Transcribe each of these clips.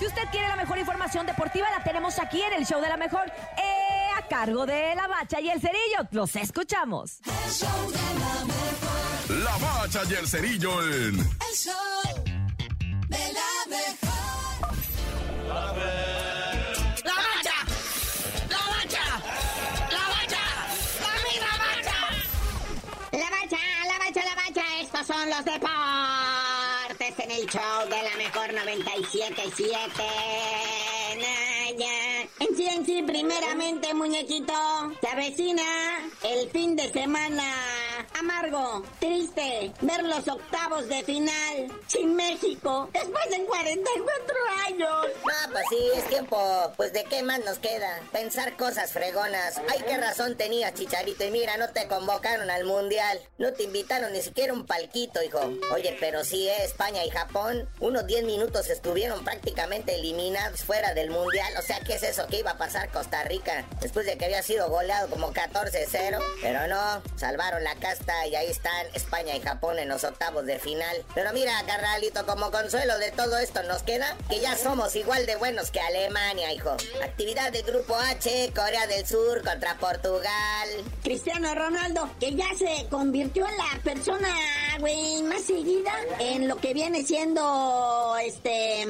Si usted quiere la mejor información deportiva, la tenemos aquí en el show de la mejor, eh, a cargo de la bacha y el cerillo. Los escuchamos. El show de la mejor. La bacha y el cerillo en. El show de la mejor. ¡La bacha! ¡La bacha! ¡La bacha! ¡La misma bacha! La bacha, la bacha, la bacha, estos son los deportes de la mejor 97.7. Naya. En sí, en sí, primeramente, muñequito, se avecina el fin de semana amargo, triste, ver los octavos de final sin México después de 44 años. Pues sí, es tiempo. Pues de qué más nos queda. Pensar cosas fregonas. Ay, qué razón tenías, Chicharito. Y mira, no te convocaron al mundial. No te invitaron ni siquiera un palquito, hijo. Oye, pero sí, eh, España y Japón, unos 10 minutos estuvieron prácticamente eliminados fuera del mundial. O sea, ¿qué es eso que iba a pasar Costa Rica? Después de que había sido goleado como 14-0. Pero no, salvaron la casta y ahí están España y Japón en los octavos de final. Pero mira, carnalito, como consuelo de todo esto nos queda que ya somos igual de buenos que Alemania, hijo. Actividad del grupo H, Corea del Sur contra Portugal. Cristiano Ronaldo, que ya se convirtió en la persona, güey, más seguida en lo que viene siendo, este,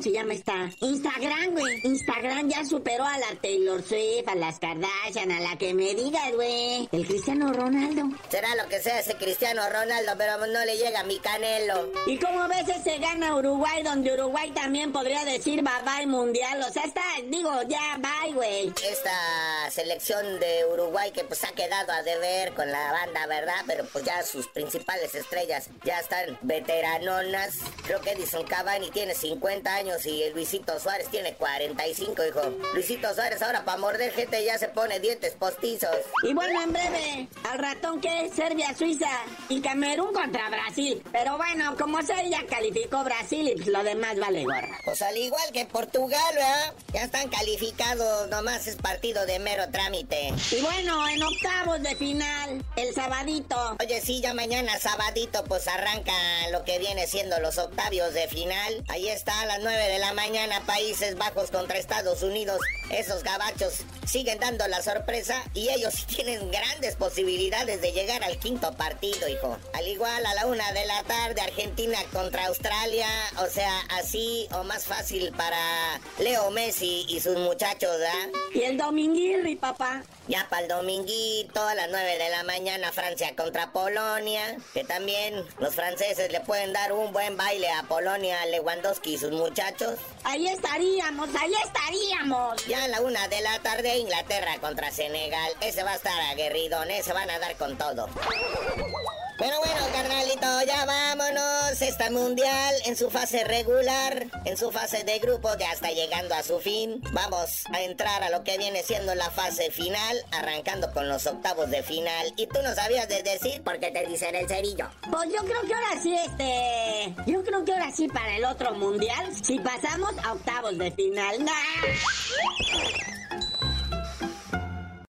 ¿cómo se llama esta? Instagram, güey. Instagram ya superó a la Taylor Swift, a las Kardashian, a la que me digas, güey. El Cristiano Ronaldo. Será lo que sea ese Cristiano Ronaldo, pero no le llega a mi canelo. ¿Y cómo ves ese gana Uruguay, donde Uruguay también podría decir bye bye mundial? O sea, está, digo, ya bye, güey. Esta selección de Uruguay que pues ha quedado a deber con la banda, ¿verdad? Pero pues ya sus principales estrellas ya están veteranonas. Creo que Edison Cavani tiene 50 años y el Luisito Suárez tiene 45, hijo. Luisito Suárez ahora para morder gente ya se pone dientes postizos. Y bueno, en breve, al ratón que es Serbia, Suiza y Camerún contra Brasil. Pero bueno, como sea, ya calificó Brasil y pues lo demás vale gorra. Pues al igual que Portugal, ¿verdad? Ya están calificados, nomás es partido de mero trámite. Y bueno, en octavos de final, el sabadito. Oye, sí, ya mañana sabadito pues arranca lo que viene siendo los octavios de final. Ahí está a las 9 de la mañana Países Bajos contra Estados Unidos. Esos gabachos siguen dando la sorpresa y ellos tienen grandes posibilidades de llegar al quinto partido, hijo. Al igual a la una de la tarde Argentina contra Australia, o sea, así o más fácil para Leo Messi y sus muchachos, ¿verdad? Y el dominguirri, papá. Ya para el dominguito a las 9 de la mañana Francia contra Polonia, que también los franceses le pueden dar un buen baile a Polonia, a Lewandowski y sus muchachos. Ahí estaríamos, ahí estaríamos. Ya a la una de la tarde Inglaterra contra Senegal, ese va a estar aguerridón, ese van a dar con todo. Pero bueno, Esta mundial en su fase regular, en su fase de grupo, ya está llegando a su fin. Vamos a entrar a lo que viene siendo la fase final, arrancando con los octavos de final. Y tú no sabías de decir por qué te dicen el cerillo. Pues yo creo que ahora sí, este. Yo creo que ahora sí para el otro mundial, si pasamos a octavos de final. ¡Nah!